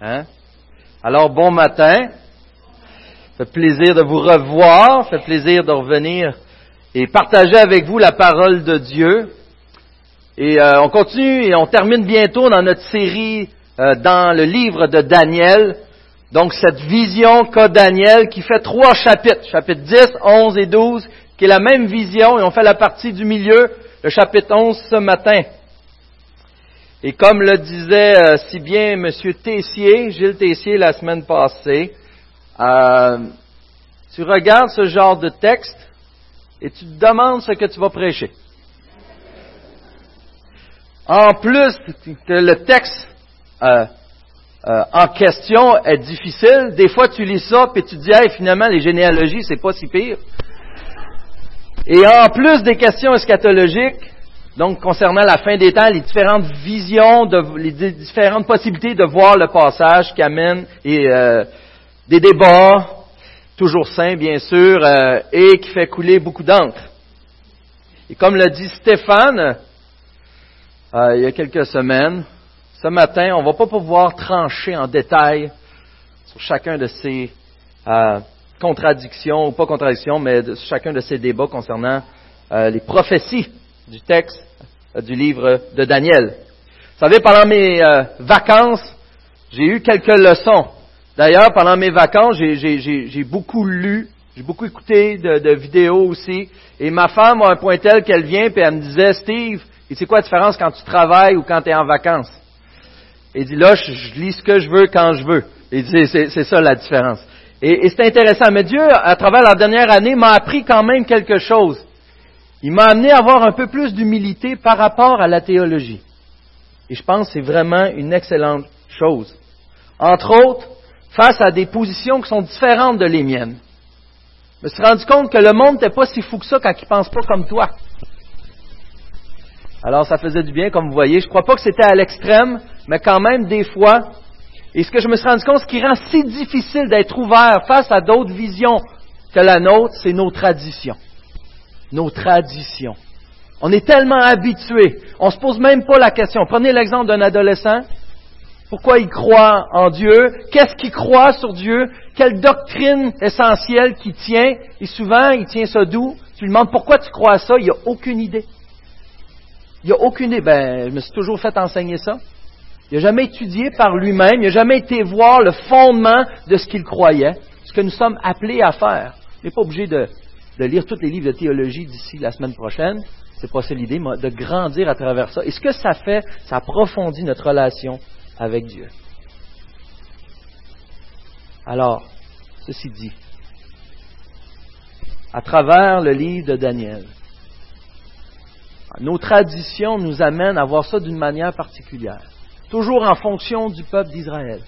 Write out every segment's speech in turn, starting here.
Hein? Alors, bon matin. Fait plaisir de vous revoir. Fait plaisir de revenir et partager avec vous la parole de Dieu. Et euh, on continue et on termine bientôt dans notre série euh, dans le livre de Daniel. Donc cette vision qu'a Daniel qui fait trois chapitres, chapitres 10, 11 et 12, qui est la même vision et on fait la partie du milieu, le chapitre 11 ce matin. Et comme le disait euh, si bien M. Tessier, Gilles Tessier la semaine passée, euh, tu regardes ce genre de texte et tu te demandes ce que tu vas prêcher. En plus que le texte euh, en question est difficile, des fois tu lis ça et tu te dis hey, finalement les généalogies c'est pas si pire. Et en plus des questions eschatologiques, donc, concernant la fin des temps, les différentes visions, les différentes possibilités de voir le passage qui amène euh, des débats, toujours sains bien sûr, euh, et qui fait couler beaucoup d'encre. Et comme l'a dit Stéphane euh, il y a quelques semaines, ce matin, on ne va pas pouvoir trancher en détail sur chacun de ces contradictions, ou pas contradictions, mais de, chacun de ces débats concernant les prophéties du texte euh, du livre de Daniel. Vous savez, pendant mes euh, vacances, j'ai eu quelques leçons. D'ailleurs, pendant mes vacances, j'ai beaucoup lu, j'ai beaucoup écouté de, vidéos aussi. Et ma femme a un point tel qu'elle vient et elle me disait, Steve, et c'est quoi la différence quand tu travailles ou quand tu es en vacances? Et dit, là, je, lis ce que je veux quand je veux. Et c'est ça la différence. Et c'est intéressant. Mais Dieu, à travers la dernière année, m'a appris quand même quelque chose. Il m'a amené à avoir un peu plus d'humilité par rapport à la théologie. Et je pense que c'est vraiment une excellente chose. Entre autres, face à des positions qui sont différentes de les miennes. Je me suis rendu compte que le monde n'était pas si fou que ça quand il ne pense pas comme toi. Alors ça faisait du bien, comme vous voyez. Je ne crois pas que c'était à l'extrême, mais quand même, des fois. Et ce que je me suis rendu compte, ce qui rend si difficile d'être ouvert face à d'autres visions que la nôtre, c'est nos traditions nos traditions. On est tellement habitué, on ne se pose même pas la question. Prenez l'exemple d'un adolescent. Pourquoi il croit en Dieu? Qu'est-ce qu'il croit sur Dieu? Quelle doctrine essentielle qu'il tient? Et souvent, il tient ça d'où? Tu lui demandes pourquoi tu crois à ça? Il n'a aucune idée. Il n'a aucune idée. Ben, je me suis toujours fait enseigner ça. Il n'a jamais étudié par lui-même. Il n'a jamais été voir le fondement de ce qu'il croyait. Ce que nous sommes appelés à faire. Il n'est pas obligé de de lire tous les livres de théologie d'ici la semaine prochaine. C'est pas ça l'idée, mais de grandir à travers ça. Et ce que ça fait, ça approfondit notre relation avec Dieu. Alors, ceci dit, à travers le livre de Daniel, nos traditions nous amènent à voir ça d'une manière particulière, toujours en fonction du peuple d'Israël.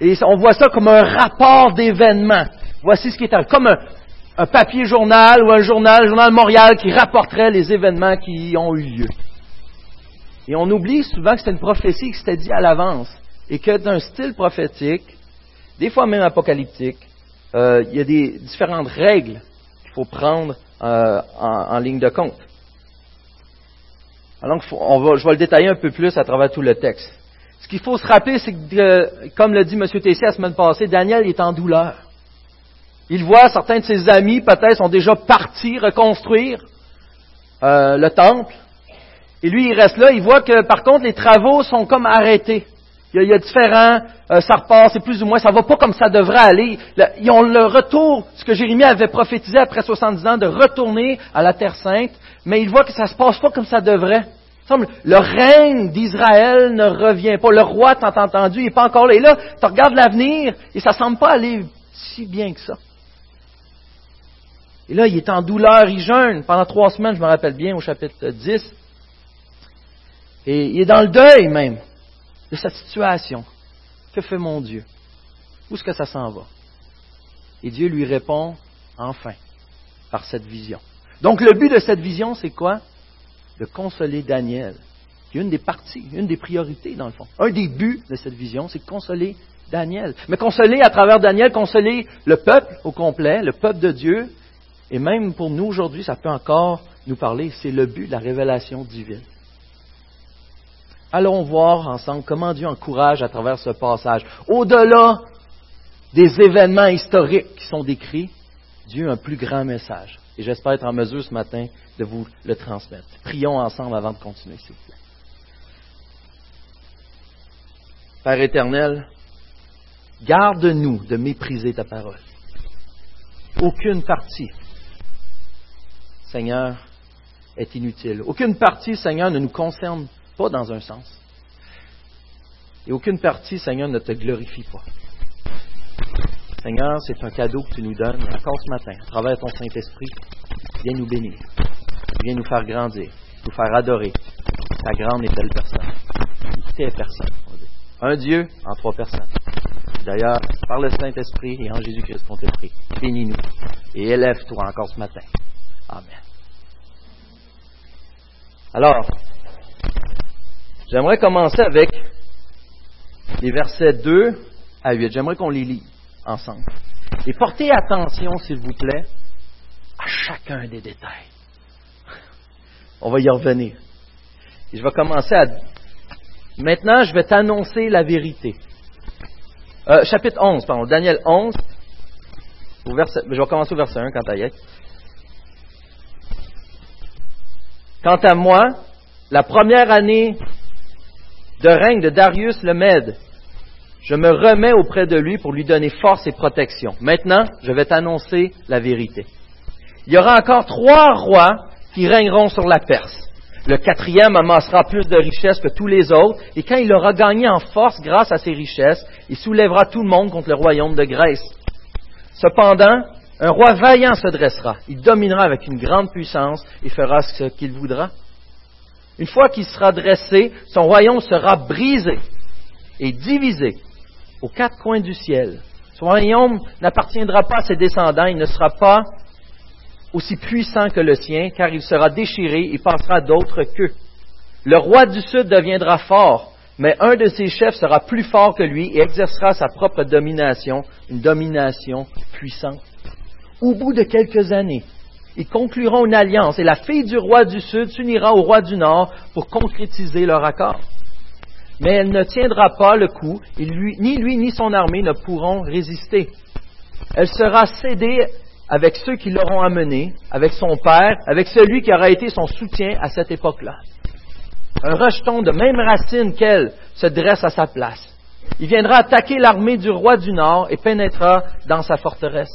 Et on voit ça comme un rapport d'événements. Voici ce qui est comme un, un papier journal ou un journal, le journal Montréal, qui rapporterait les événements qui ont eu lieu. Et on oublie souvent que c'est une prophétie qui s'était dit à l'avance et que d'un style prophétique, des fois même apocalyptique, euh, il y a des différentes règles qu'il faut prendre euh, en, ligne de compte. Alors, je vais le détailler un peu plus à travers tout le texte. Ce qu'il faut se rappeler, c'est que, comme l'a dit M. Tessier la semaine passée, Daniel est en douleur. Il voit certains de ses amis, peut-être, sont déjà partis reconstruire euh, le temple. Et lui, il reste là. Il voit que, par contre, les travaux sont comme arrêtés. Il y a, différents, euh, ça repart, c'est plus ou moins, ça va pas comme ça devrait aller. ils ont le retour, ce que Jérémie avait prophétisé après 70 ans, de retourner à la Terre Sainte, mais il voit que ça se passe pas comme ça devrait. le règne d'Israël ne revient pas. Le roi, t'as entendu, il n'est pas encore là. Et là, tu regardes l'avenir et ça semble pas aller si bien que ça. Et là, il est en douleur, il jeûne pendant trois semaines, je me rappelle bien, au chapitre 10. Et il est dans le deuil même de cette situation. Que fait mon Dieu? Où est-ce que ça s'en va? Et Dieu lui répond, enfin, par cette vision. Donc le but de cette vision, c'est quoi? De consoler Daniel. C'est une des parties, une des priorités, dans le fond. Un des buts de cette vision, c'est de consoler Daniel. Mais consoler à travers Daniel, consoler le peuple au complet, le peuple de Dieu, et même pour nous aujourd'hui, ça peut encore nous parler. C'est le but de la révélation divine. Allons voir ensemble comment Dieu encourage à travers ce passage. Au-delà des événements historiques qui sont décrits, Dieu a un plus grand message. Et j'espère être en mesure ce matin de vous le transmettre. Prions ensemble avant de continuer, s'il. Père éternel, garde-nous de mépriser ta parole. Aucune partie, Seigneur, est inutile. Aucune partie, Seigneur, ne nous concerne pas dans un sens. Et aucune partie, Seigneur, ne te glorifie pas. Seigneur, c'est un cadeau que tu nous donnes encore ce matin, à travers ton Saint-Esprit. Viens nous bénir. Viens nous faire grandir, nous faire adorer ta grande et belle personne. Tes personnes. Un Dieu en trois personnes. D'ailleurs, par le Saint-Esprit et en Jésus-Christ qu'on te prie. Bénis-nous et élève-toi encore ce matin. Amen. Alors, j'aimerais commencer avec les versets 2 à 8. J'aimerais qu'on les lit ensemble. Et portez attention, s'il vous plaît, à chacun des détails. On va y revenir. Et je vais commencer à... Maintenant, je vais t'annoncer la vérité. Euh, chapitre 11, pardon, Daniel 11. Au verset, je vais commencer au verset 1 quant à y Quant à moi, la première année de règne de Darius le Mède, je me remets auprès de lui pour lui donner force et protection. Maintenant, je vais t'annoncer la vérité. Il y aura encore trois rois qui régneront sur la Perse. Le quatrième amassera plus de richesses que tous les autres, et quand il aura gagné en force grâce à ses richesses, il soulèvera tout le monde contre le royaume de Grèce. Cependant, un roi vaillant se dressera, il dominera avec une grande puissance et fera ce qu'il voudra. Une fois qu'il sera dressé, son royaume sera brisé et divisé aux quatre coins du ciel. Son royaume n'appartiendra pas à ses descendants, il ne sera pas aussi puissant que le sien, car il sera déchiré et passera d'autres qu'eux. Le roi du Sud deviendra fort, mais un de ses chefs sera plus fort que lui et exercera sa propre domination, une domination puissante. Au bout de quelques années, ils concluront une alliance et la fille du roi du Sud s'unira au roi du Nord pour concrétiser leur accord mais elle ne tiendra pas le coup, et ni lui ni son armée ne pourront résister. Elle sera cédée avec ceux qui l'auront amenée, avec son père, avec celui qui aura été son soutien à cette époque-là. Un rejeton de même racine qu'elle se dresse à sa place. Il viendra attaquer l'armée du roi du Nord et pénétrera dans sa forteresse.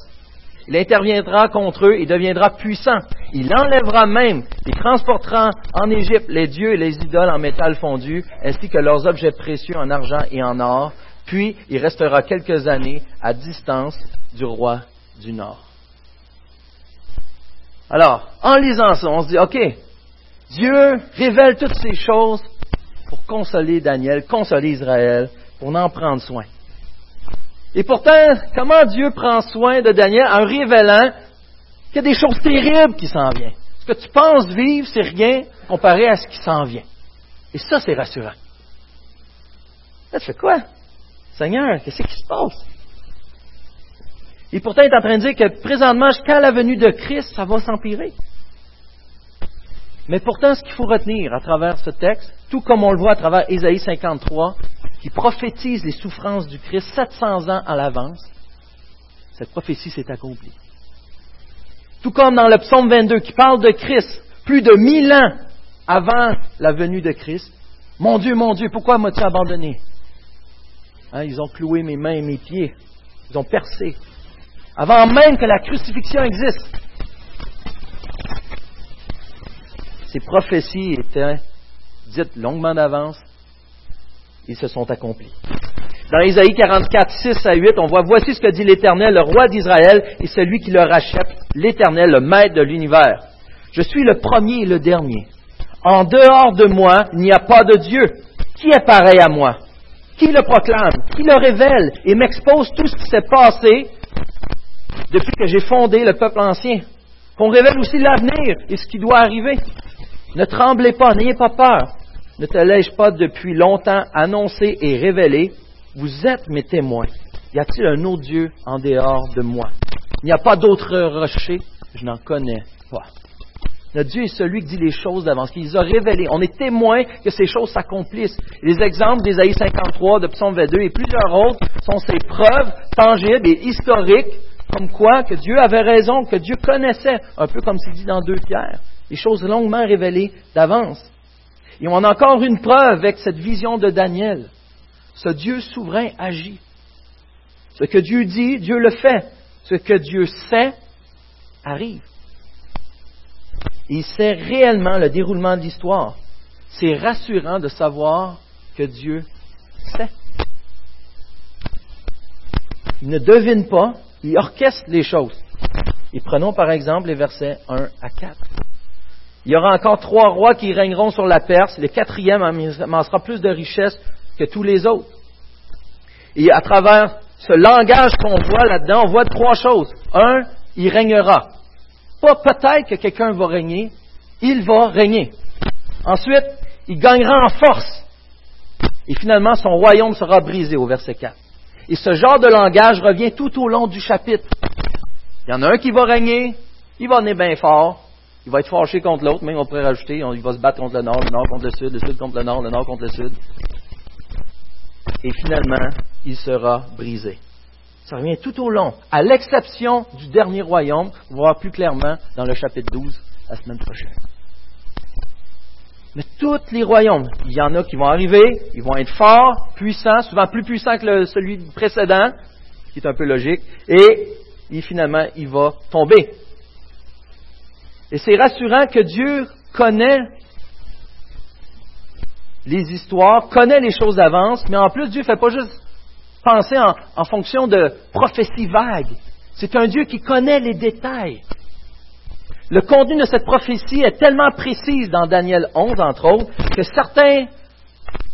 Il interviendra contre eux et deviendra puissant. Il enlèvera même et transportera en Égypte les dieux et les idoles en métal fondu, ainsi que leurs objets précieux en argent et en or. Puis il restera quelques années à distance du roi du Nord. Alors, en lisant ça, on se dit, OK, Dieu révèle toutes ces choses pour consoler Daniel, consoler Israël, pour en prendre soin. Et pourtant, comment Dieu prend soin de Daniel en révélant qu'il y a des choses terribles qui s'en viennent? Ce que tu penses vivre, c'est rien comparé à ce qui s'en vient. Et ça, c'est rassurant. Là, tu fais quoi? Seigneur, qu'est-ce qui se passe? Et pourtant, il est en train de dire que présentement, jusqu'à la venue de Christ, ça va s'empirer. Mais pourtant, ce qu'il faut retenir à travers ce texte, tout comme on le voit à travers Ésaïe 53, qui prophétise les souffrances du Christ 700 ans à l'avance, cette prophétie s'est accomplie. Tout comme dans le psaume 22 qui parle de Christ plus de mille ans avant la venue de Christ. Mon Dieu, mon Dieu, pourquoi m'as-tu abandonné? Hein, ils ont cloué mes mains et mes pieds. Ils ont percé. Avant même que la crucifixion existe. Ces prophéties étaient dites longuement d'avance ils se sont accomplis. Dans Isaïe 44, 6 à 8, on voit, voici ce que dit l'Éternel, le roi d'Israël, et celui qui le rachète, l'Éternel, le maître de l'univers. Je suis le premier et le dernier. En dehors de moi, il n'y a pas de Dieu. Qui est pareil à moi? Qui le proclame? Qui le révèle? Et m'expose tout ce qui s'est passé depuis que j'ai fondé le peuple ancien? Qu'on révèle aussi l'avenir et ce qui doit arriver. Ne tremblez pas, n'ayez pas peur ne te l'ai-je pas depuis longtemps annoncé et révélé Vous êtes mes témoins. Y a-t-il un autre Dieu en dehors de moi? Il n'y a pas d'autre rocher, je n'en connais pas. Notre Dieu est celui qui dit les choses d'avance, qui les a révélées. On est témoin que ces choses s'accomplissent. Les exemples d'Ésaïe 53, de Psaume 22 et plusieurs autres sont ces preuves tangibles et historiques comme quoi que Dieu avait raison, que Dieu connaissait, un peu comme c'est dit dans deux pierres, les choses longuement révélées d'avance. Et on a encore une preuve avec cette vision de Daniel. Ce Dieu souverain agit. Ce que Dieu dit, Dieu le fait. Ce que Dieu sait, arrive. Il sait réellement le déroulement de l'histoire. C'est rassurant de savoir que Dieu sait. Il ne devine pas, il orchestre les choses. Et prenons par exemple les versets 1 à 4. Il y aura encore trois rois qui régneront sur la Perse. Le quatrième amassera plus de richesses que tous les autres. Et à travers ce langage qu'on voit là-dedans, on voit trois choses. Un, il régnera. Pas peut-être que quelqu'un va régner, il va régner. Ensuite, il gagnera en force. Et finalement, son royaume sera brisé au verset 4. Et ce genre de langage revient tout au long du chapitre. Il y en a un qui va régner, il va venir bien fort, il va être fâché contre l'autre, mais on pourrait rajouter, il va se battre contre le nord, le nord contre le sud, le sud contre le nord, le nord contre le sud. Et finalement, il sera brisé. Ça revient tout au long, à l'exception du dernier royaume, on va voir plus clairement dans le chapitre 12 la semaine prochaine. Mais tous les royaumes, il y en a qui vont arriver, ils vont être forts, puissants, souvent plus puissants que celui précédent, ce qui est un peu logique, et finalement, il va tomber. Et c'est rassurant que Dieu connaît les histoires, connaît les choses d'avance, mais en plus, Dieu ne fait pas juste penser en, fonction de prophéties vagues. C'est un Dieu qui connaît les détails. Le contenu de cette prophétie est tellement précise dans Daniel 11, entre autres, que certains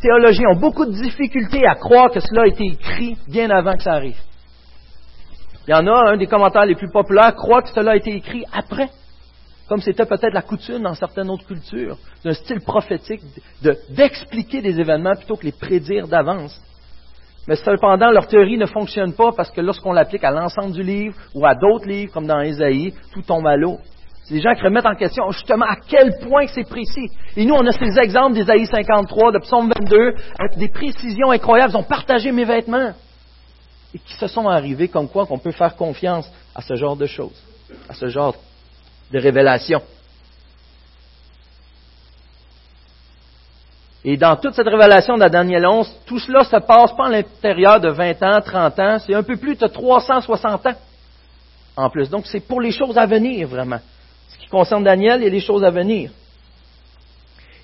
théologiens ont beaucoup de difficultés à croire que cela a été écrit bien avant que ça arrive. Il y en a, un des commentaires les plus populaires croit que cela a été écrit après comme c'était peut-être la coutume dans certaines autres cultures, d'un style prophétique d'expliquer des événements plutôt que les prédire d'avance. Mais cependant, leur théorie ne fonctionne pas parce que lorsqu'on l'applique à l'ensemble du livre ou à d'autres livres, comme dans Ésaïe, tout tombe à l'eau. C'est des gens qui remettent en question justement à quel point c'est précis. Et nous, on a ces exemples d'Ésaïe 53, de Psaume 22, avec des précisions incroyables. Ils ont partagé mes vêtements. Et qui se sont arrivés comme quoi qu'on peut faire confiance à ce genre de choses, à ce genre de révélation. Et dans toute cette révélation de Daniel 11, tout cela se passe pas à l'intérieur de 20 ans, 30 ans, c'est un peu plus de 360 ans en plus. Donc c'est pour les choses à venir vraiment. Ce qui concerne Daniel, a des choses à venir.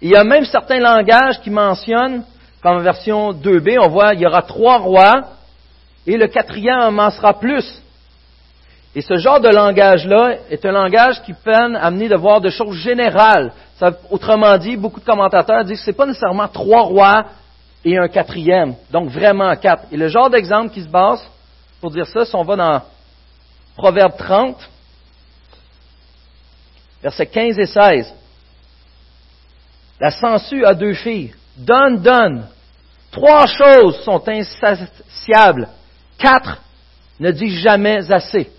il y a même certains langages qui mentionnent, comme version 2b, on voit il y aura trois rois et le quatrième en sera plus. Et ce genre de langage-là est un langage qui peine à amener de voir de choses générales. autrement dit, beaucoup de commentateurs disent que ce n'est pas nécessairement trois rois et un quatrième, donc vraiment quatre. Et le genre d'exemple qui se base pour dire ça, si on va dans Proverbe 30, versets 15 et 16, la censure a deux filles. Donne, donne. Trois choses sont insatiables. Quatre ne disent jamais assez.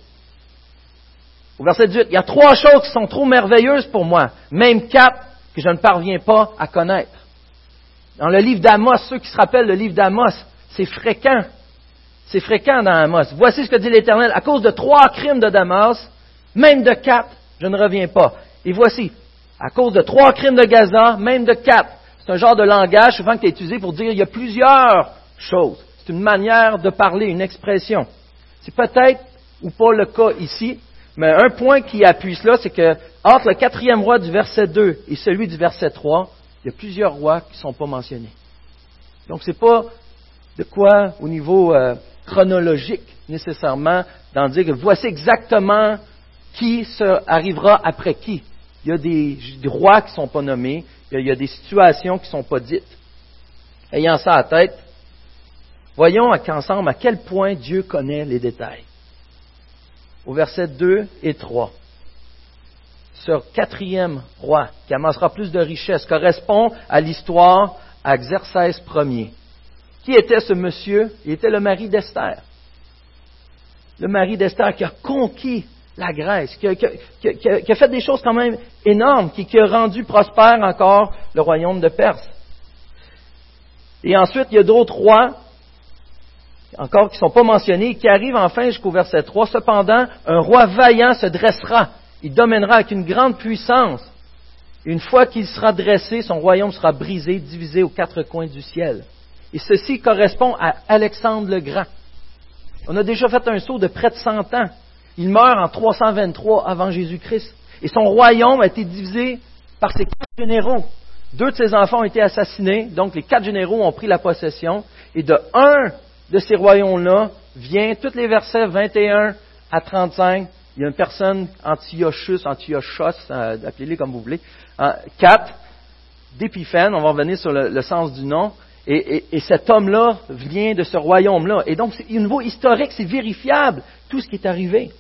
Au verset 18, il y a trois choses qui sont trop merveilleuses pour moi, même quatre que je ne parviens pas à connaître. Dans le livre d'Amos, ceux qui se rappellent le livre d'Amos, c'est fréquent. C'est fréquent dans Amos. Voici ce que dit l'Éternel. À cause de trois crimes de Damas, même de quatre, je ne reviens pas. Et voici, à cause de trois crimes de Gaza, même de quatre. C'est un genre de langage souvent qui est utilisé pour dire il y a plusieurs choses. C'est une manière de parler, une expression. C'est peut-être ou pas le cas ici, mais un point qui appuie cela, c'est que entre le quatrième roi du verset 2 et celui du verset 3, il y a plusieurs rois qui ne sont pas mentionnés. Donc ce n'est pas de quoi au niveau euh, chronologique nécessairement d'en dire que voici exactement qui arrivera après qui. Il y a des, rois qui ne sont pas nommés, il y a, des situations qui ne sont pas dites. Ayant ça à tête, voyons ensemble à quel point Dieu connaît les détails au verset 2 et 3. Ce quatrième roi qui amassera plus de richesses correspond à l'histoire à Xerxès Ier. Qui était ce monsieur? Il était le mari d'Esther. Le mari d'Esther qui a conquis la Grèce, qui a, fait des choses quand même énormes, qui, qui, a rendu prospère encore le royaume de Perse. Et ensuite, il y a d'autres rois, encore qui ne sont pas mentionnés, qui arrivent enfin jusqu'au verset 3. Cependant, un roi vaillant se dressera. Il dominera avec une grande puissance. Une fois qu'il sera dressé, son royaume sera brisé, divisé aux quatre coins du ciel. Et ceci correspond à Alexandre le Grand. On a déjà fait un saut de près de 100 ans. Il meurt en 323 avant Jésus-Christ. Et son royaume a été divisé par ses quatre généraux. Deux de ses enfants ont été assassinés, donc les quatre généraux ont pris la possession. Et de un de ces royaumes-là vient, tous les versets 21 à 35, il y a une personne, Antiochus, Antiochos, euh, appelez-les comme vous voulez, 4, d'Épiphène, on va revenir sur le, sens du nom, et, cet homme-là vient de ce royaume-là. Et donc, au niveau historique, c'est vérifiable, tout ce qui est arrivé.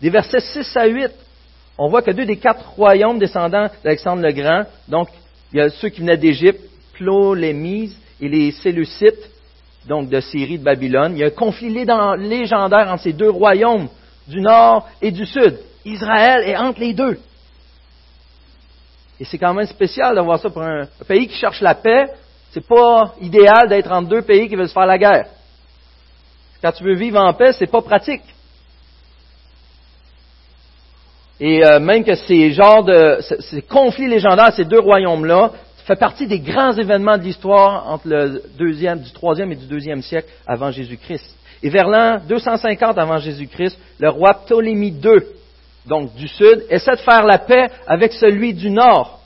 Des versets 6 à 8, on voit que deux des quatre royaumes descendants d'Alexandre le Grand, donc il y a ceux qui venaient d'Égypte, Ptolémies et les Séleucites, donc de Syrie, de Babylone. Il y a un conflit légendaire entre ces deux royaumes, du nord et du sud. Israël est entre les deux. Et c'est quand même spécial d'avoir ça pour un, pays qui cherche la paix. C'est pas idéal d'être entre deux pays qui veulent se faire la guerre. Quand tu veux vivre en paix, c'est pas pratique. Et euh, même que ces genres de ces conflits légendaires, ces deux royaumes-là, fait partie des grands événements de l'histoire entre le deuxième, du troisième et du deuxième siècle avant Jésus-Christ. Et vers l'an 250 avant Jésus-Christ, le roi Ptolémée II, donc du sud, essaie de faire la paix avec celui du nord.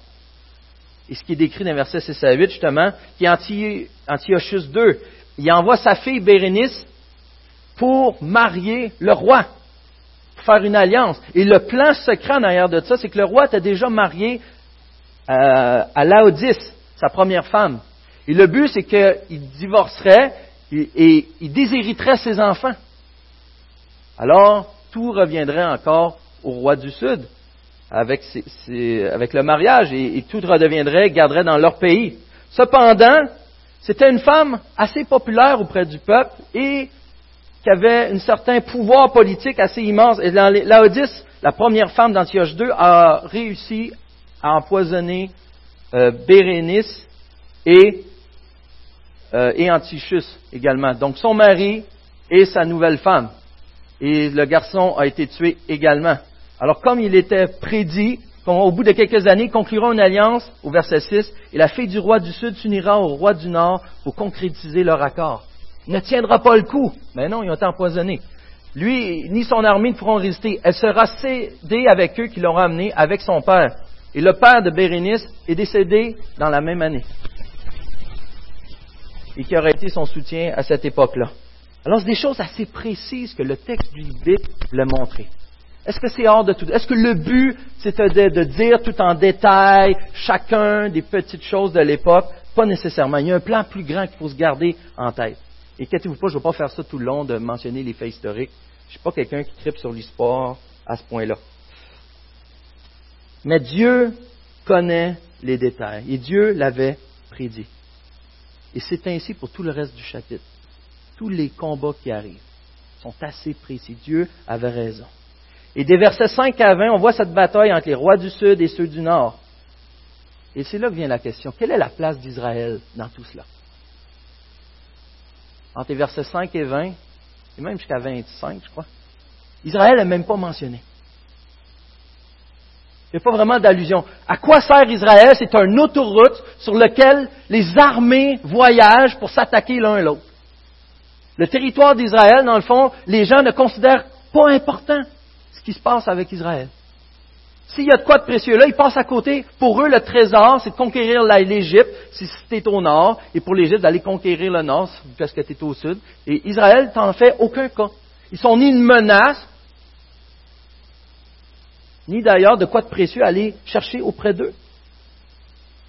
Et ce qui est décrit dans versets 6 à 8, justement, qui est Antiochus II. Il envoie sa fille Bérénice pour marier le roi, pour faire une alliance. Et le plan secret en arrière de ça, c'est que le roi était déjà marié euh, à Laodice, sa première femme. Et le but, c'est qu'il divorcerait et, il déshériterait ses enfants. Alors, tout reviendrait encore au roi du Sud avec, le mariage et, tout redeviendrait, garderait dans leur pays. Cependant, c'était une femme assez populaire auprès du peuple et qui avait un certain pouvoir politique assez immense. Et Laodice, la première femme d'Antioche II, a réussi à empoisonner euh, Bérénice et, euh, et Antichus également. Donc son mari et sa nouvelle femme. Et le garçon a été tué également. Alors comme il était prédit, au bout de quelques années, ils concluront une alliance, au verset 6, et la fille du roi du Sud s'unira au roi du Nord pour concrétiser leur accord. Il ne tiendra pas le coup. Mais non, ils ont été empoisonnés. Lui, ni son armée ne pourront résister. Elle sera cédée avec eux qui l'ont amené avec son père. Et le père de Bérénice est décédé dans la même année. Et qui aurait été son soutien à cette époque-là. Alors, c'est des choses assez précises que le texte du biblique le montrer. Est-ce que c'est hors de tout? Est-ce que le but, c'était de, dire tout en détail chacun des petites choses de l'époque? Pas nécessairement. Il y a un plan plus grand qu'il faut se garder en tête. Et inquiétez-vous pas, je ne vais pas faire ça tout le long de mentionner les faits historiques. Je ne suis pas quelqu'un qui tripe sur l'histoire à ce point-là. Mais Dieu connaît les détails et Dieu l'avait prédit. Et c'est ainsi pour tout le reste du chapitre. Tous les combats qui arrivent sont assez précis. Dieu avait raison. Et des versets 5 à 20, on voit cette bataille entre les rois du Sud et ceux du Nord. Et c'est là que vient la question. Quelle est la place d'Israël dans tout cela? Entre les versets 5 et 20, et même jusqu'à 25, je crois, Israël n'est même pas mentionné. Il n'y a pas vraiment d'allusion. À quoi sert Israël? C'est une autoroute sur laquelle les armées voyagent pour s'attaquer l'un l'autre. Le territoire d'Israël, dans le fond, les gens ne considèrent pas important ce qui se passe avec Israël. S'il y a de quoi de précieux là, ils passent à côté. Pour eux, le trésor, c'est de conquérir l'Égypte, si c'était au nord, et pour l'Égypte, d'aller conquérir le nord, parce que tu au sud. Et Israël t'en fait aucun cas. Ils sont ni une menace, ni d'ailleurs de quoi de précieux aller chercher auprès d'eux.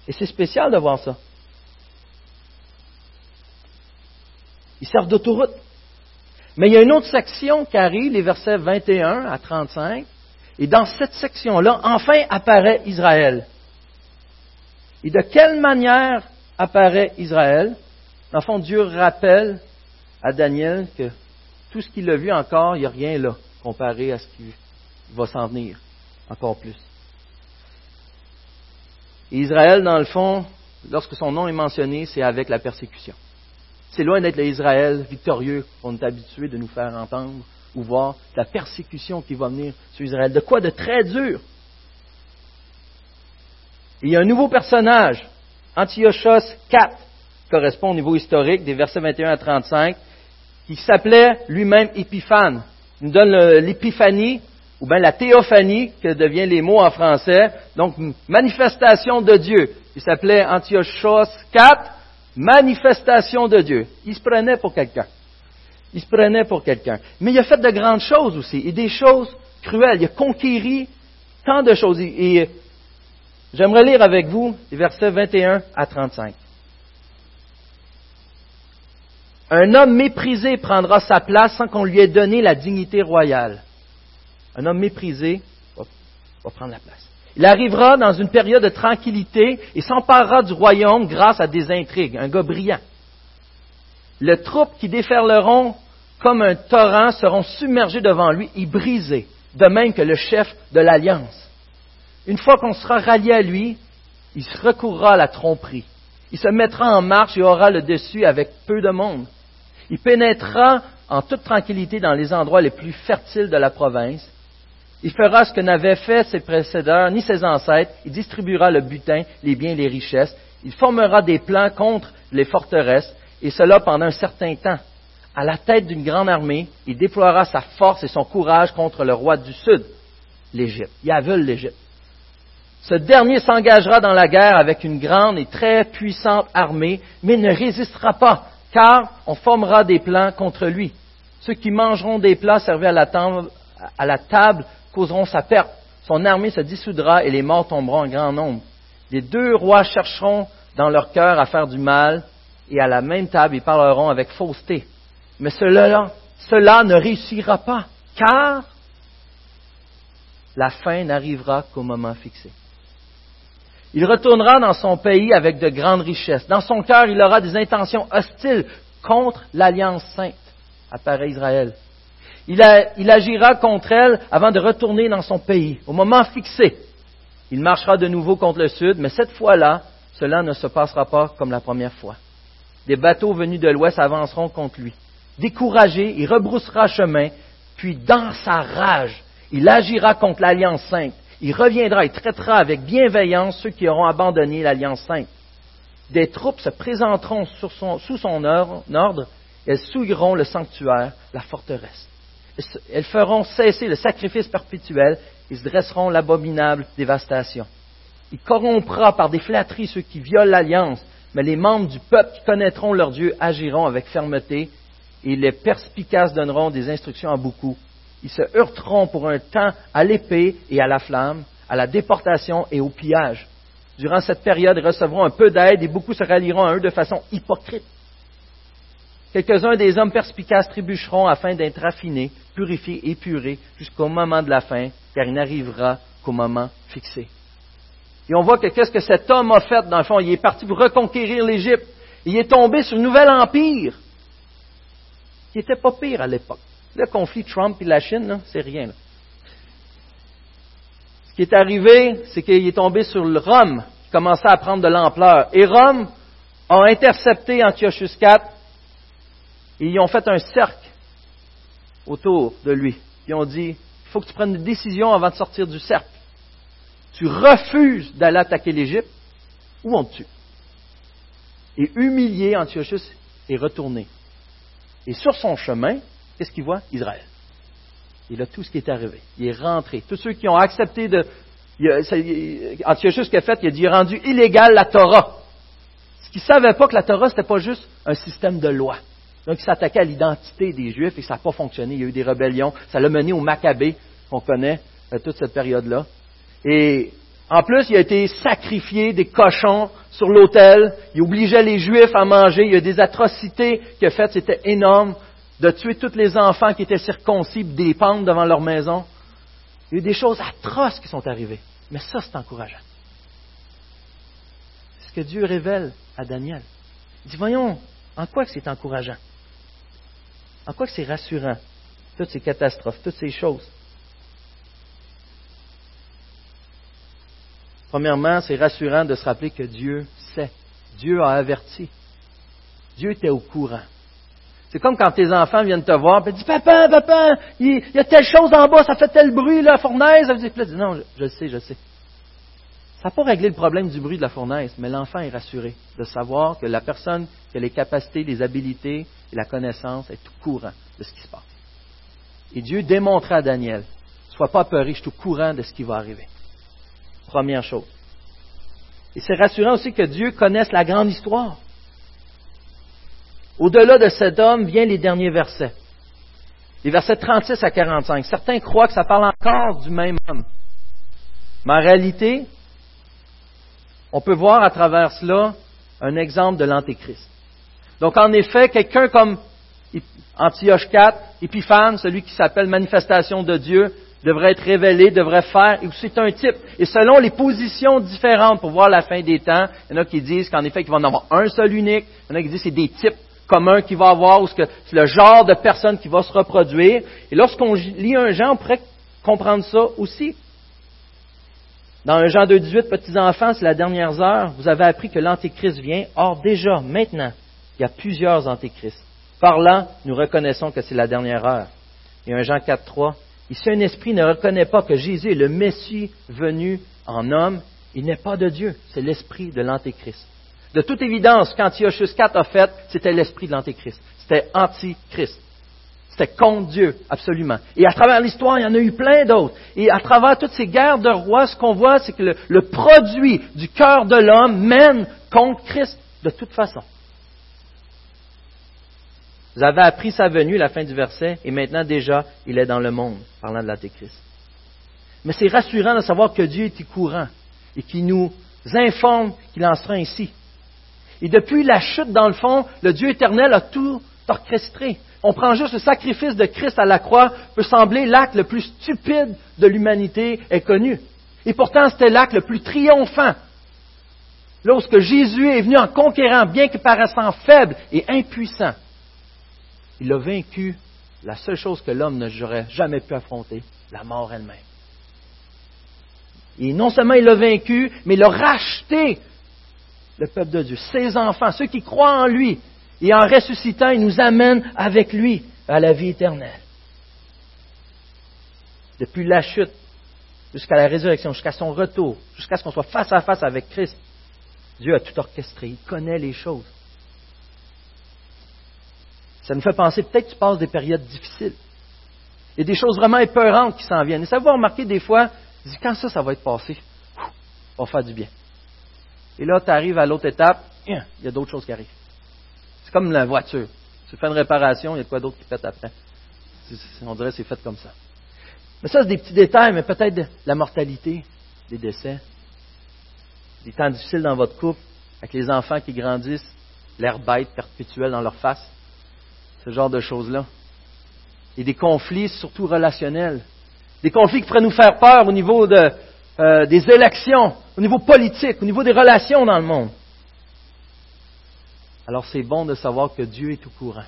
Et c'est spécial de voir ça. Ils servent d'autoroute. Mais il y a une autre section qui arrive, les versets 21 à 35, et dans cette section-là, enfin apparaît Israël. Et de quelle manière apparaît Israël? En fond, Dieu rappelle à Daniel que tout ce qu'il a vu encore, il n'y a rien là comparé à ce qu'il va s'en venir encore plus. Et Israël, dans le fond, lorsque son nom est mentionné, c'est avec la persécution. C'est loin d'être l'Israël victorieux qu'on est habitué de nous faire entendre ou voir la persécution qui va venir sur Israël. De quoi de très dur? il y a un nouveau personnage, Antiochos IV, correspond au niveau historique des versets 21 à 35, qui s'appelait lui-même Épiphane. Il nous donne l'épiphanie, ou bien la théophanie, que deviennent les mots en français, donc manifestation de Dieu. Il s'appelait Antiochos IV, manifestation de Dieu. Il se prenait pour quelqu'un. Il se prenait pour quelqu'un. Mais il a fait de grandes choses aussi, et des choses cruelles. Il a conquéri tant de choses. Et j'aimerais lire avec vous les versets 21 à 35. Un homme méprisé prendra sa place sans qu'on lui ait donné la dignité royale. Un homme méprisé va, prendre la place. Il arrivera dans une période de tranquillité et s'emparera du royaume grâce à des intrigues. Un gars brillant. Les troupes qui déferleront comme un torrent seront submergées devant lui et brisées, de même que le chef de l'alliance. Une fois qu'on sera rallié à lui, il se recourra à la tromperie. Il se mettra en marche et aura le dessus avec peu de monde. Il pénétrera en toute tranquillité dans les endroits les plus fertiles de la province. Il fera ce que n'avaient fait ses précédents ni ses ancêtres. Il distribuera le butin, les biens les richesses. Il formera des plans contre les forteresses, et cela pendant un certain temps. À la tête d'une grande armée, il déploiera sa force et son courage contre le roi du Sud, l'Égypte. Yahvel l'Égypte. Ce dernier s'engagera dans la guerre avec une grande et très puissante armée, mais ne résistera pas car on formera des plans contre lui. Ceux qui mangeront des plats servis à la, table, causeront sa perte. Son armée se dissoudra et les morts tomberont en grand nombre. Les deux rois chercheront dans leur cœur à faire du mal et à la même table ils parleront avec fausseté. Mais cela, ne réussira pas, car la fin n'arrivera qu'au moment fixé. Il retournera dans son pays avec de grandes richesses. Dans son cœur, il aura des intentions hostiles contre l'Alliance sainte, apparaît Israël. Il, agira contre elle avant de retourner dans son pays, au moment fixé. Il marchera de nouveau contre le sud, mais cette fois-là, cela ne se passera pas comme la première fois. Des bateaux venus de l'ouest avanceront contre lui. Découragé, il rebroussera chemin, puis dans sa rage, il agira contre l'Alliance sainte il reviendra et traitera avec bienveillance ceux qui auront abandonné l'Alliance sainte. Des troupes se présenteront sous son ordre, elles souilleront le sanctuaire, la forteresse. Elles feront cesser le sacrifice perpétuel et se dresseront l'abominable dévastation. Il corrompra par des flatteries ceux qui violent l'alliance, mais les membres du peuple qui connaîtront leur Dieu agiront avec fermeté et les perspicaces donneront des instructions à beaucoup ils se heurteront pour un temps à l'épée et à la flamme, à la déportation et au pillage. Durant cette période, ils recevront un peu d'aide et beaucoup se rallieront à eux de façon hypocrite. Quelques-uns des hommes perspicaces trébucheront afin d'être raffinés, purifiés, épurés jusqu'au moment de la fin, car il n'arrivera qu'au moment fixé. Et on voit que qu'est-ce que cet homme a fait dans le fond? Il est parti pour reconquérir l'Égypte. Il est tombé sur un nouvel empire qui n'était pas pire à l'époque. Le conflit Trump et la Chine, c'est rien. Ce qui est arrivé, c'est qu'il est tombé sur Rome, qui commençait à prendre de l'ampleur. Et Rome a intercepté Antiochus IV et ils ont fait un cercle autour de lui. Ils ont dit, il faut que tu prennes une décision avant de sortir du cercle. Tu refuses d'aller attaquer l'Égypte ou on te tue. Et humilié, Antiochus est retourné. Et sur son chemin, qu'est-ce qu'il voit? Israël. Il a tout ce qui est arrivé. Il est rentré. Tous ceux qui ont accepté de. Antiochus, ce qu'il a fait, il a dit rendu illégal la Torah. Ce qu'il ne savait pas que la Torah, ce n'était pas juste un système de loi. Donc, il s'attaquait à l'identité des Juifs et ça n'a pas fonctionné. Il y a eu des rébellions. Ça l'a mené au Maccabée, qu'on connaît euh, toute cette période-là. Et en plus, il a été sacrifié des cochons sur l'autel. Il obligeait les Juifs à manger. Il y a des atrocités qu'il a faites. C'était énorme de tuer tous les enfants qui étaient circoncis, des pentes devant leur maison. Il y a eu des choses atroces qui sont arrivées. Mais ça, c'est encourageant. C'est ce que Dieu révèle à Daniel. Il dit, voyons, en quoi c'est encourageant? En quoi c'est rassurant, toutes ces catastrophes, toutes ces choses? Premièrement, c'est rassurant de se rappeler que Dieu sait. Dieu a averti. Dieu était au courant. C'est comme quand tes enfants viennent te voir et disent Papa, papa, il, y a telle chose en bas, ça fait tel bruit, la fournaise. Puis là, dis, Non, je, je, sais, je sais. Ça n'a pas réglé le problème du bruit de la fournaise, mais l'enfant est rassuré de savoir que la personne qui a les capacités, les habilités et la connaissance est tout courant de ce qui se passe. Et Dieu démontra à Daniel Sois pas peur, je suis tout courant de ce qui va arriver. Première chose. Et c'est rassurant aussi que Dieu connaisse la grande histoire. Au-delà de cet homme viennent les derniers versets. Les versets 36 à 45. Certains croient que ça parle encore du même homme. Mais en réalité, on peut voir à travers cela un exemple de l'Antéchrist. Donc en effet, quelqu'un comme Antioche IV, Épiphane, celui qui s'appelle manifestation de Dieu, devrait être révélé, devrait faire, c'est un type. Et selon les positions différentes pour voir la fin des temps, il y en a qui disent qu'en effet, il va en avoir un seul unique, il y en a qui disent que c'est des types communs qu'il va avoir, ou c'est le genre de personne qui va se reproduire. Et lorsqu'on lit un Jean, on pourrait comprendre ça aussi. Dans un Jean 2,18, petits enfants, c'est la dernière heure, vous avez appris que l'Antéchrist vient. Or, déjà, maintenant, y a plusieurs Antéchrists. Par là, nous reconnaissons que c'est la dernière heure. Et un Jean 4,3, et si un esprit ne reconnaît pas que Jésus est le Messie venu en homme, il n'est pas de Dieu, c'est l'esprit de l'Antéchrist. De toute évidence, quand Antiochus IV a fait, c'était l'esprit de l'Antéchrist. C'était antichrist. C'était contre Dieu, absolument. Et à travers l'histoire, il y en a eu plein d'autres. Et à travers toutes ces guerres de rois, ce qu'on voit, c'est que le, produit du cœur de l'homme mène contre Christ de toute façon. Vous avez appris sa venue, la fin du verset, et maintenant déjà, il est dans le monde, parlant de l'Antéchrist. Mais c'est rassurant de savoir que Dieu est courant et qu'il nous informe qu'il en sera ainsi. Et depuis la chute, dans le fond, le Dieu éternel a tout orchestré. On prend juste le sacrifice de Christ à la croix, peut sembler l'acte le plus stupide de l'humanité est connu. Et pourtant, c'était l'acte le plus triomphant. Lorsque Jésus est venu en conquérant, bien que paraissant faible et impuissant, il a vaincu la seule chose que l'homme n'aurait jamais pu affronter, la mort elle-même. Et non seulement il l'a vaincu, mais il a racheté le peuple de Dieu, ses enfants, ceux qui croient en lui. Et en ressuscitant, il nous amène avec lui à la vie éternelle. Depuis la chute jusqu'à la résurrection, jusqu'à son retour, jusqu'à ce qu'on soit face à face avec Christ, Dieu a tout orchestré. Il connaît les choses. Ça nous fait penser, peut-être que tu passes des périodes difficiles. Il y a des choses vraiment épeurantes qui s'en viennent. Et ça va remarquer des fois, dis, quand ça, ça va être passé, on va faire du bien. Et là, tu arrives à l'autre étape, il y a d'autres choses qui arrivent. C'est comme la voiture. Tu fais une réparation, il y a quoi d'autre qui pète après. On dirait que c'est fait comme ça. Mais ça, c'est des petits détails, mais peut-être la mortalité, les décès, des temps difficiles dans votre couple, avec les enfants qui grandissent, l'air bête perpétuel dans leur face ce genre de choses-là. Et des conflits, surtout relationnels. Des conflits qui pourraient nous faire peur au niveau euh, des élections, au niveau politique, au niveau des relations dans le monde. Alors c'est bon de savoir que Dieu est au courant.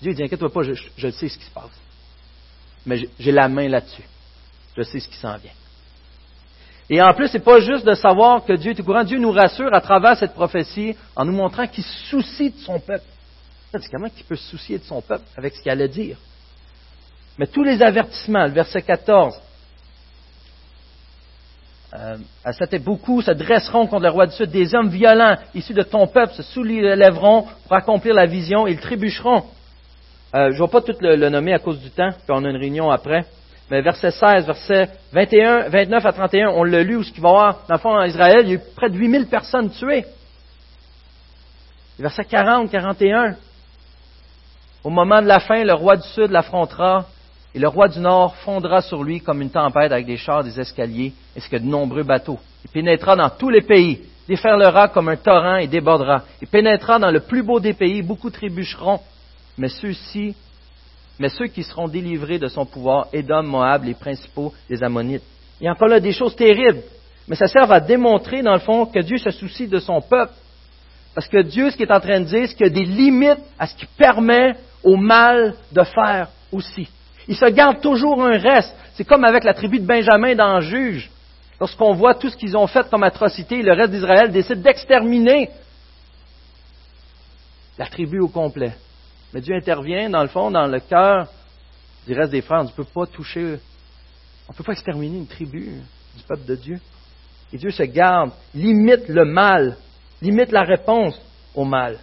Dieu dit, inquiète-toi pas, je, je, sais ce qui se passe. Mais j'ai la main là-dessus. Je sais ce qui s'en vient. Et en plus, c'est pas juste de savoir que Dieu est au courant. Dieu nous rassure à travers cette prophétie en nous montrant qu'il soucie de son peuple. C'est comment il peut se soucier de son peuple avec ce qu'il allait dire? Mais tous les avertissements, le verset 14, euh, beaucoup se dresseront contre le roi du Sud, des hommes violents issus de ton peuple se soulèveront pour accomplir la vision, ils trébucheront. Euh, je ne vais pas tout le, nommer à cause du temps, puis on a une réunion après. Mais verset 16, verset 21, 29 à 31, on l'a lu où ce qu'il va y avoir, dans le fond, en Israël, il y a eu près de 8000 personnes tuées. Verset 40, 41, au moment de la fin, le roi du Sud l'affrontera et le roi du Nord fondra sur lui comme une tempête avec des chars, des escaliers, ainsi que de nombreux bateaux. Il pénétrera dans tous les pays, déferlera comme un torrent et débordera. Il pénétrera dans le plus beau des pays, beaucoup trébucheront, mais ceux-ci, mais ceux qui seront délivrés de son pouvoir, Édom, Moab, les principaux des Ammonites. Il y a encore là des choses terribles, mais ça sert à démontrer, dans le fond, que Dieu se soucie de son peuple. Parce que Dieu, ce qu'il est en train de dire, c'est qu'il y a des limites à ce qui permet au mal de faire aussi. Il se garde toujours un reste. C'est comme avec la tribu de Benjamin dans Juge. Lorsqu'on voit tout ce qu'ils ont fait comme atrocité, le reste d'Israël décide d'exterminer la tribu au complet. Mais Dieu intervient, dans le fond, dans le cœur du reste des frères. On ne peut pas toucher, on ne peut pas exterminer une tribu du peuple de Dieu. Et Dieu se garde, limite le mal, limite la réponse au mal.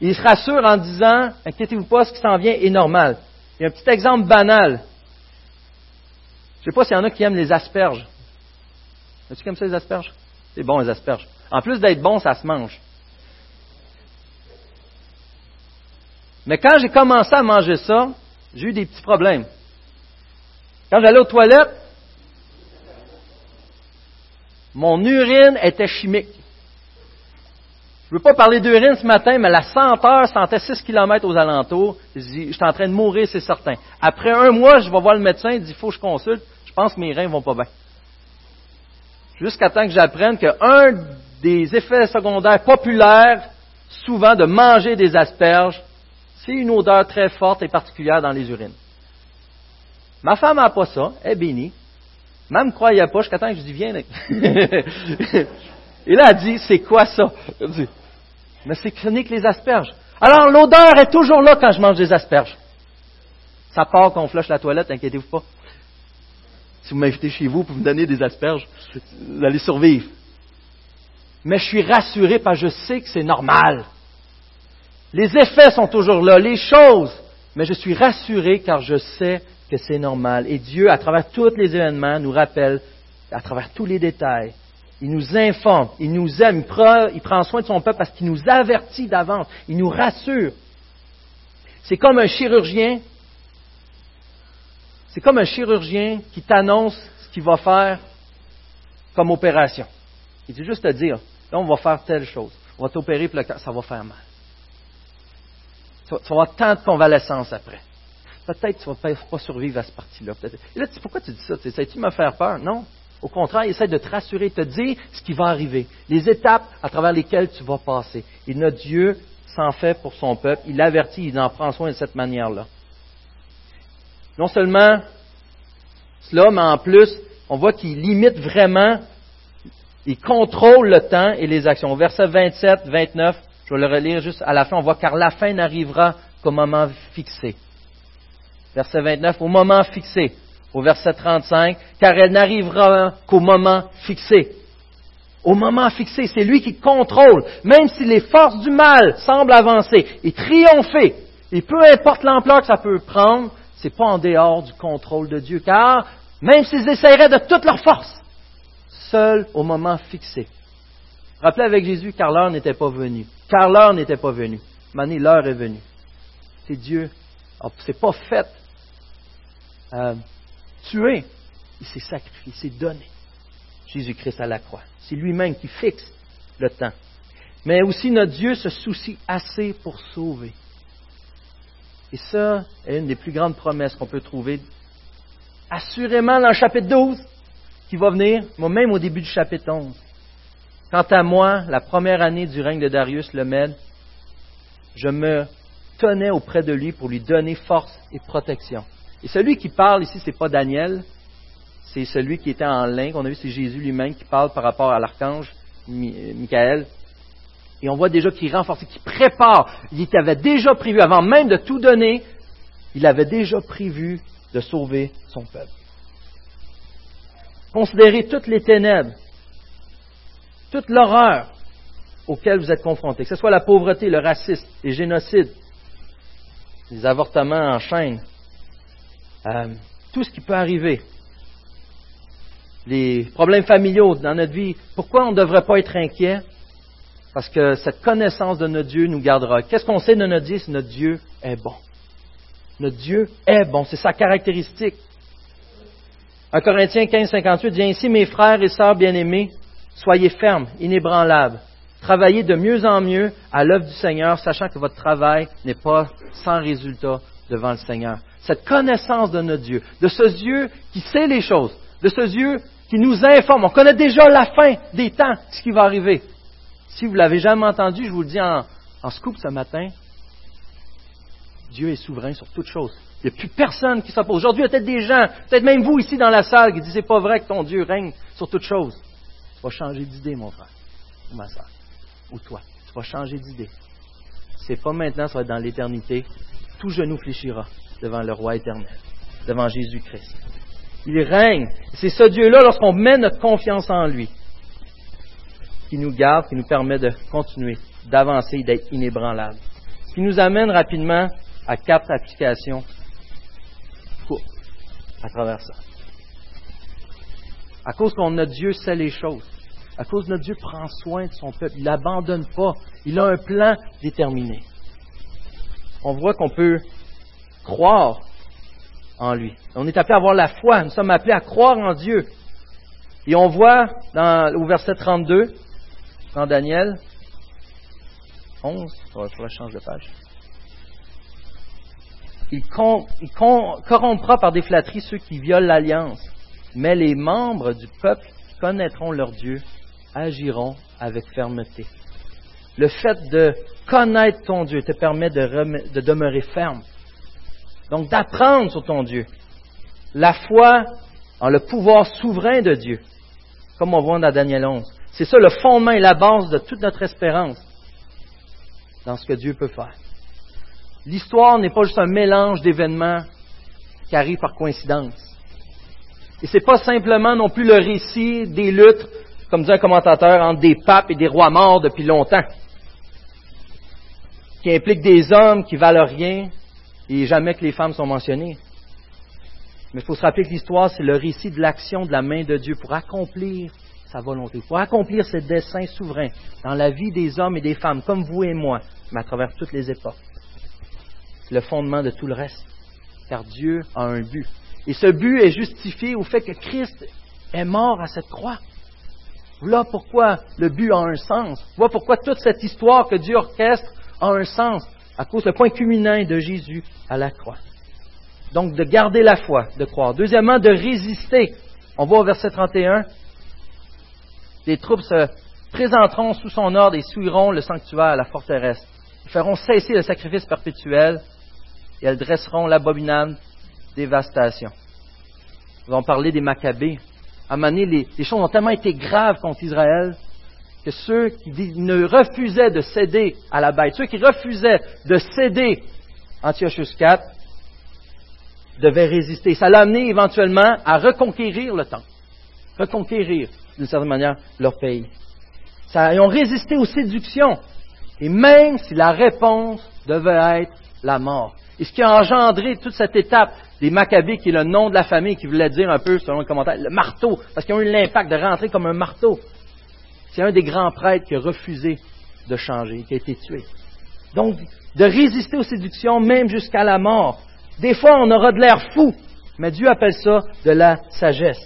Il se rassure en disant, inquiétez-vous pas, ce qui s'en vient est normal. Il y a un petit exemple banal. Je ne sais pas s'il y en a qui aiment les asperges. As-tu aime ça, les asperges? C'est bon, les asperges. En plus d'être bon, ça se mange. Mais quand j'ai commencé à manger ça, j'ai eu des petits problèmes. Quand j'allais aux toilettes, mon urine était chimique. Je ne veux pas parler d'urine ce matin, mais la senteur sentait 6 km aux alentours. Je dis, je suis en train de mourir, c'est certain. Après un mois, je vais voir le médecin, il dit, il faut que je consulte. Je pense que mes reins vont pas bien jusqu'à temps que j'apprenne qu'un des effets secondaires populaires, souvent de manger des asperges, c'est une odeur très forte et particulière dans les urines. Ma femme n'a pas ça, elle est bénie. Même ne croyait pas jusqu'à temps que je dis viens. et là, elle dit, c'est quoi ça? dit, mais c'est chronique les asperges. Alors l'odeur est toujours là quand je mange des asperges. Ça part quand on flush la toilette, inquiétez-vous pas. Si vous m'invitez chez vous pour me donner des asperges, vous allez survivre. Mais je suis rassuré parce que je sais que c'est normal. Les effets sont toujours là, les choses, mais je suis rassuré car je sais que c'est normal. Et Dieu, à travers tous les événements, nous rappelle, à travers tous les détails, il nous informe, il nous aime, il prend, il prend soin de son peuple parce qu'il nous avertit d'avance, il nous rassure. C'est comme un chirurgien c'est comme un chirurgien qui t'annonce ce qu'il va faire comme opération. Il dit juste te dire, là, on va faire telle chose. On va t'opérer, ça va faire mal. Tu vas, avoir tant de convalescence après. Peut-être que tu ne vas pas survivre à cette partie-là. Et là, pourquoi tu dis ça? Essaies-tu de me faire peur? Non. Au contraire, il essaie de te rassurer, de te dire ce qui va arriver, les étapes à travers lesquelles tu vas passer. Et notre Dieu s'en fait pour son peuple. Il l'avertit, il en prend soin de cette manière-là non seulement cela, mais en plus, on voit qu'il limite vraiment, il contrôle le temps et les actions. Verset 27, 29, je vais le relire juste à la fin, on voit car la fin n'arrivera qu'au moment fixé. Verset 29, au moment fixé. Au verset 35, car elle n'arrivera qu'au moment fixé. Au moment fixé, c'est lui qui contrôle, même si les forces du mal semblent avancer et triompher, et peu importe l'ampleur que ça peut prendre, n'est pas en dehors du contrôle de Dieu, car même s'ils essaieraient de toute leur force, seuls au moment fixé. Rappelez avec Jésus, car l'heure n'était pas venue. Car l'heure n'était pas venue. Mané, l'heure est venue. C'est Dieu. C'est pas fait euh, tuer. Il s'est sacrifié, il s'est donné. Jésus-Christ à la croix. C'est lui-même qui fixe le temps. Mais aussi notre Dieu se soucie assez pour sauver. Et ça est une des plus grandes promesses qu'on peut trouver assurément dans le chapitre 12 qui va venir, même au début du chapitre 11. Quant à moi, la première année du règne de Darius le Mède, je me tenais auprès de lui pour lui donner force et protection. Et celui qui parle ici, ce n'est pas Daniel, c'est celui qui était en lin, qu'on a vu, c'est Jésus lui-même qui parle par rapport à l'archange Michael. Et on voit déjà qu'il renforce, qu'il prépare. Il avait déjà prévu, avant même de tout donner, il avait déjà prévu de sauver son peuple. Considérez toutes les ténèbres, toute l'horreur auxquelles vous êtes confrontés, que ce soit la pauvreté, le racisme, les génocides, les avortements en chaîne, euh, tout ce qui peut arriver, les problèmes familiaux dans notre vie, pourquoi on ne devrait pas être inquiet? Parce que cette connaissance de notre Dieu nous gardera. Qu'est-ce qu'on sait de notre Dieu? Notre Dieu est bon. Notre Dieu est bon. C'est sa caractéristique. 1 Corinthiens 15, 58 dit ainsi, mes frères et sœurs bien-aimés, soyez fermes, inébranlables. Travaillez de mieux en mieux à l'œuvre du Seigneur, sachant que votre travail n'est pas sans résultat devant le Seigneur. Cette connaissance de notre Dieu, de ce Dieu qui sait les choses, de ce Dieu qui nous informe. On connaît déjà la fin des temps, ce qui va arriver. Si vous l'avez jamais entendu, je vous le dis en, scoop ce matin, Dieu est souverain sur toutes choses. Il n'y a plus personne qui s'oppose. Aujourd'hui, il y a peut-être des gens, peut-être même vous ici dans la salle, qui disent c'est pas vrai que ton Dieu règne sur toutes choses. Tu vas changer d'idée, mon frère, ou ma soeur, ou toi. Tu vas changer d'idée. C'est pas maintenant, ça va être dans l'éternité. Tout genou fléchira devant le roi éternel, devant Jésus-Christ. Il règne. C'est ce Dieu-là, lorsqu'on met notre confiance en lui, qui nous garde, qui nous permet de continuer, d'avancer d'être inébranlable. Ce qui nous amène rapidement à quatre applications à travers ça. À cause qu'on a Dieu sait les choses. À cause que notre Dieu prend soin de son peuple. Il n'abandonne pas. Il a un plan déterminé. On voit qu'on peut croire en lui. On est appelé à avoir la foi. Nous sommes appelés à croire en Dieu. Et on voit au verset 32, dans Daniel 11, je vais changer de page. Il, corrompra par des flatteries ceux qui violent l'alliance, mais les membres du peuple connaîtront leur Dieu, agiront avec fermeté. Le fait de connaître ton Dieu te permet de demeurer ferme. Donc d'apprendre sur ton Dieu. La foi en le pouvoir souverain de Dieu, comme on voit dans Daniel 11. C'est ça le fondement et la base de toute notre espérance dans ce que Dieu peut faire. L'histoire n'est pas juste un mélange d'événements qui arrivent par coïncidence. Et ce n'est pas simplement non plus le récit des luttes, comme dit un commentateur, entre des papes et des rois morts depuis longtemps, qui implique des hommes qui valent rien et jamais que les femmes sont mentionnées. Mais il faut se rappeler que l'histoire, c'est le récit de l'action de la main de Dieu pour accomplir sa volonté, pour accomplir ses desseins souverains dans la vie des hommes et des femmes, comme vous et moi, mais à travers toutes les époques le fondement de tout le reste. Car Dieu a un but. Et ce but est justifié au fait que Christ est mort à cette croix. Voilà pourquoi le but a un sens. Voilà pourquoi toute cette histoire que Dieu orchestre a un sens, à cause du point culminant de Jésus à la croix. Donc de garder la foi, de croire. Deuxièmement, de résister. On voit au verset 31, les troupes se présenteront sous son ordre et suivront le sanctuaire, la forteresse. Ils feront cesser le sacrifice perpétuel et elles dresseront l'abominable dévastation. Nous allons parler des Maccabées. À donné, les, choses ont tellement été graves contre Israël que ceux qui ne refusaient de céder à la bête, ceux qui refusaient de céder Antiochus IV, devaient résister. Ça l'a amené éventuellement à reconquérir le temple, reconquérir d'une certaine manière leur pays. Ils ont résisté aux séductions, et même si la réponse devait être la mort. Et ce qui a engendré toute cette étape des Maccabées, qui est le nom de la famille, qui voulait dire un peu, selon le commentaire, le marteau, parce qu'ils ont eu l'impact de rentrer comme un marteau. C'est un des grands prêtres qui a refusé de changer, qui a été tué. Donc, de résister aux séductions, même jusqu'à la mort. Des fois, on aura de l'air fou, mais Dieu appelle ça de la sagesse.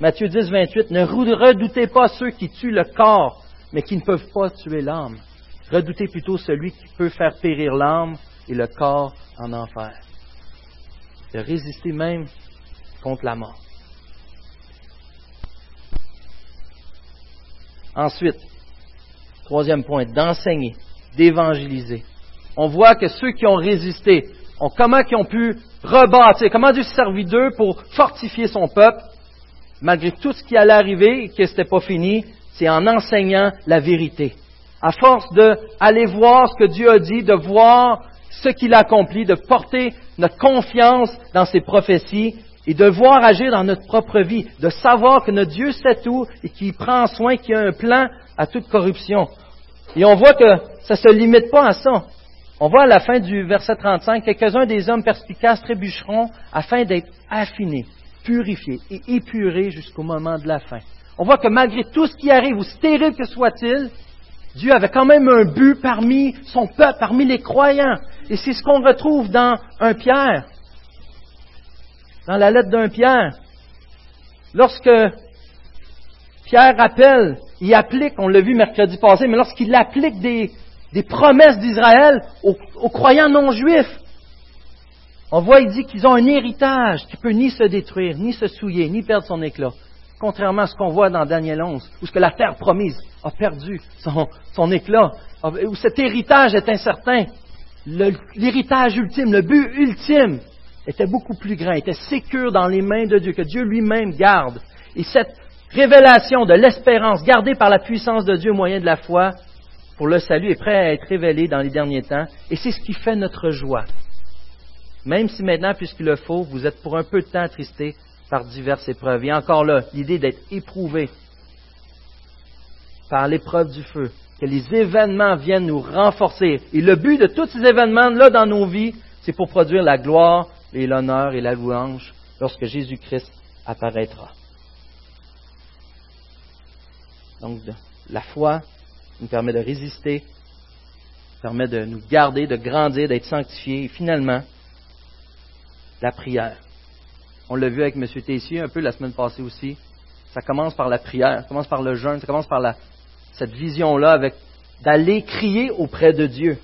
Matthieu 10, 28, ne redoutez pas ceux qui tuent le corps, mais qui ne peuvent pas tuer l'âme. Redoutez plutôt celui qui peut faire périr l'âme et le corps en enfer. De résister même contre la mort. Ensuite, troisième point, d'enseigner, d'évangéliser. On voit que ceux qui ont résisté, comment ils ont pu rebâtir, comment Dieu s'est servi d'eux pour fortifier son peuple, malgré tout ce qui allait arriver et que ce n'était pas fini, c'est en enseignant la vérité. À force d'aller voir ce que Dieu a dit, de voir ce qu'il a accompli, de porter notre confiance dans ses prophéties et de voir agir dans notre propre vie, de savoir que notre Dieu sait tout et qu'il prend soin, qu'il a un plan à toute corruption. Et on voit que ça ne se limite pas à ça. On voit à la fin du verset 35, quelques-uns des hommes perspicaces trébucheront afin d'être affinés, purifiés et épurés jusqu'au moment de la fin. On voit que malgré tout ce qui arrive, aussi terrible que soit-il, Dieu avait quand même un but parmi son peuple, parmi les croyants. Et c'est ce qu'on retrouve dans un Pierre, dans la lettre d'un Pierre. Lorsque Pierre appelle, il applique, on l'a vu mercredi passé, mais lorsqu'il applique des, promesses d'Israël aux, croyants non juifs, on voit, il dit qu'ils ont un héritage qui peut ni se détruire, ni se souiller, ni perdre son éclat contrairement à ce qu'on voit dans Daniel 11, où ce que la terre promise a perdu son, éclat, où cet héritage est incertain. l'héritage ultime, le but ultime était beaucoup plus grand, était sécure dans les mains de Dieu, que Dieu lui-même garde. Et cette révélation de l'espérance gardée par la puissance de Dieu au moyen de la foi pour le salut est prêt à être révélée dans les derniers temps. Et c'est ce qui fait notre joie. Même si maintenant, puisqu'il le faut, vous êtes pour un peu de temps attristés par diverses épreuves. Et encore là, l'idée d'être éprouvé par l'épreuve du feu, que les événements viennent nous renforcer. Et le but de tous ces événements-là dans nos vies, c'est pour produire la gloire et l'honneur et la louange lorsque Jésus-Christ apparaîtra. Donc, la foi nous permet de résister, permet de nous garder, de grandir, d'être sanctifiés. Et finalement, la prière. On l'a vu avec M. Tessier un peu la semaine passée aussi. Ça commence par la prière, ça commence par le jeûne, ça commence par cette vision-là d'aller crier auprès de Dieu.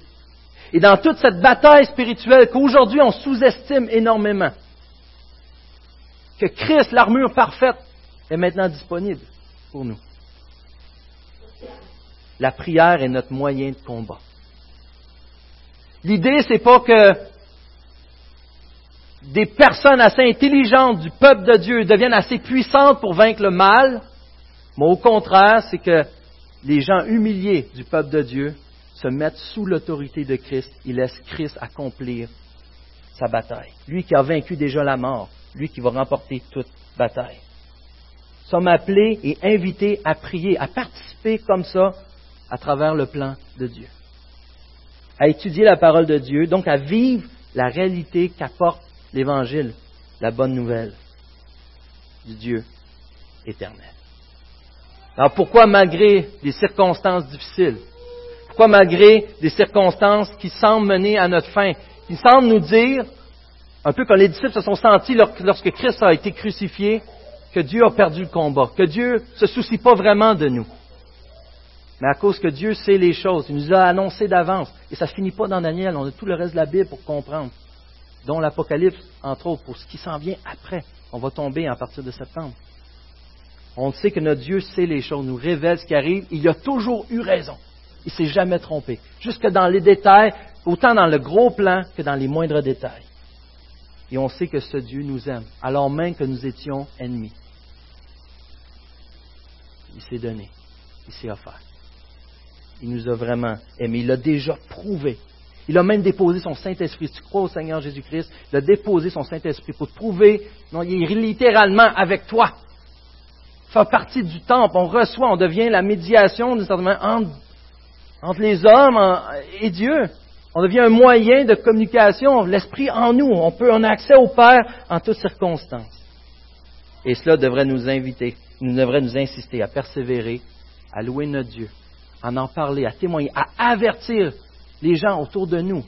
Et dans toute cette bataille spirituelle qu'aujourd'hui on sous-estime énormément, que Christ, l'armure parfaite, est maintenant disponible pour nous. La prière est notre moyen de combat. L'idée, c'est pas que des personnes assez intelligentes du peuple de Dieu deviennent assez puissantes pour vaincre le mal, mais au contraire, c'est que les gens humiliés du peuple de Dieu se mettent sous l'autorité de Christ. Ils laissent Christ accomplir sa bataille. Lui qui a vaincu déjà la mort, lui qui va remporter toute bataille. Nous sommes appelés et invités à prier, à participer comme ça à travers le plan de Dieu. À étudier la parole de Dieu, donc à vivre la réalité qu'apporte l'Évangile, la bonne nouvelle du Dieu éternel. Alors pourquoi malgré des circonstances difficiles, pourquoi malgré des circonstances qui semblent mener à notre fin, qui semblent nous dire, un peu comme les disciples se sont sentis lorsque Christ a été crucifié, que Dieu a perdu le combat, que Dieu ne se soucie pas vraiment de nous. Mais à cause que Dieu sait les choses, il nous a annoncé d'avance, et ça ne finit pas dans Daniel, on a tout le reste de la Bible pour comprendre dont l'Apocalypse, entre autres, pour ce qui s'en vient après. On va tomber à partir de septembre. On sait que notre Dieu sait les choses, nous révèle ce qui arrive. Il a toujours eu raison. Il ne s'est jamais trompé. Jusque dans les détails, autant dans le gros plan que dans les moindres détails. Et on sait que ce Dieu nous aime, alors même que nous étions ennemis. Il s'est donné. Il s'est offert. Il nous a vraiment aimés. Il l'a déjà prouvé il a même déposé son Saint-Esprit. tu crois au Seigneur Jésus-Christ, il a déposé son Saint-Esprit pour te prouver, non, il est littéralement avec toi. Fait partie du temple, on reçoit, on devient la médiation entre, entre les hommes et Dieu. On devient un moyen de communication, l'Esprit en nous. On peut, on a accès au Père en toutes circonstances. Et cela devrait nous inviter, nous devrait nous insister à persévérer, à louer notre Dieu, à en parler, à témoigner, à avertir les gens autour de nous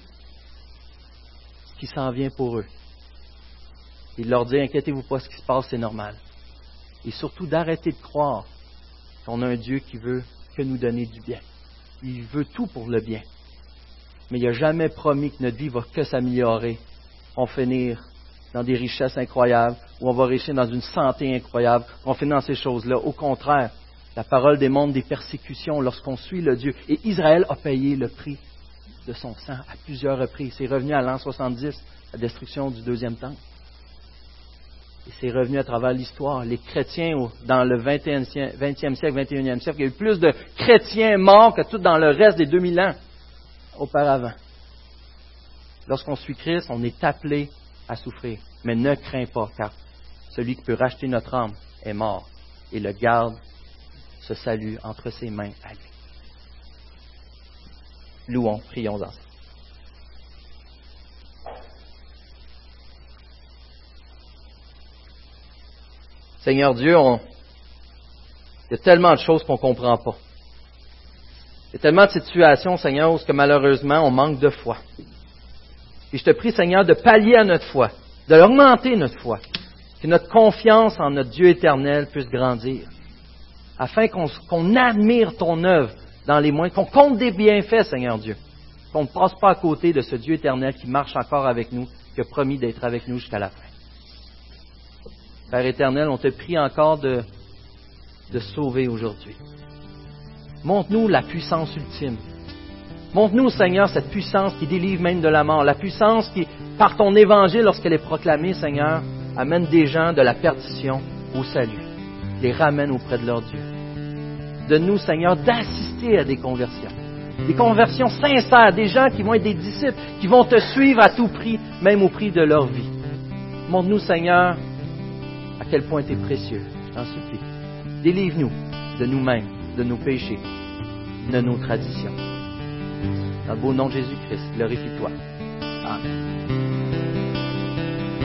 qui s'en vient pour eux. Il leur dit, inquiétez-vous pas, ce qui se passe, c'est normal. Et surtout d'arrêter de croire qu'on a un Dieu qui veut que nous donner du bien. Il veut tout pour le bien. Mais il n'a jamais promis que notre vie va que s'améliorer. On finir dans des richesses incroyables, ou on va réussir dans une santé incroyable. On finit dans ces choses-là. Au contraire, la parole démontre des persécutions lorsqu'on suit le Dieu. Et Israël a payé le prix de son sang à plusieurs reprises. C'est revenu à l'an 70, la destruction du deuxième temple. Et c'est revenu à travers l'histoire. Les chrétiens, dans le 20e, siècle, 21e siècle, il y a eu plus de chrétiens morts que tout dans le reste des 2000 ans auparavant. Lorsqu'on suit Christ, on est appelé à souffrir. Mais ne crains pas, car celui qui peut racheter notre âme est mort et le garde ce salut entre ses mains à lui. Louons, prions ensemble. Seigneur Dieu, il y a tellement de choses qu'on ne comprend pas. Il y a tellement de situations, Seigneur, où malheureusement on manque de foi. Et je te prie, Seigneur, de pallier à notre foi, de l'augmenter notre foi, que notre confiance en notre Dieu éternel puisse grandir, afin qu'on admire ton œuvre dans les moyens, qu'on compte des bienfaits, Seigneur Dieu, qu'on ne passe pas à côté de ce Dieu éternel qui marche encore avec nous, qui a promis d'être avec nous jusqu'à la fin. Père éternel, on te prie encore de, sauver aujourd'hui. Montre-nous la puissance ultime Montre-nous, Seigneur, cette puissance qui délivre même de la mort, la puissance qui, par ton évangile, lorsqu'elle est proclamée, Seigneur, amène des gens de la perdition au salut, les ramène auprès de leur Dieu. Donne-nous, Seigneur, d'assister à des conversions, des conversions sincères, des gens qui vont être des disciples, qui vont te suivre à tout prix, même au prix de leur vie. Montre-nous, Seigneur, quel point tu es précieux, je t'en supplie. Délivre-nous de nous-mêmes, de nos péchés, de nos traditions. Dans le beau nom de Jésus-Christ, glorifie-toi. Amen.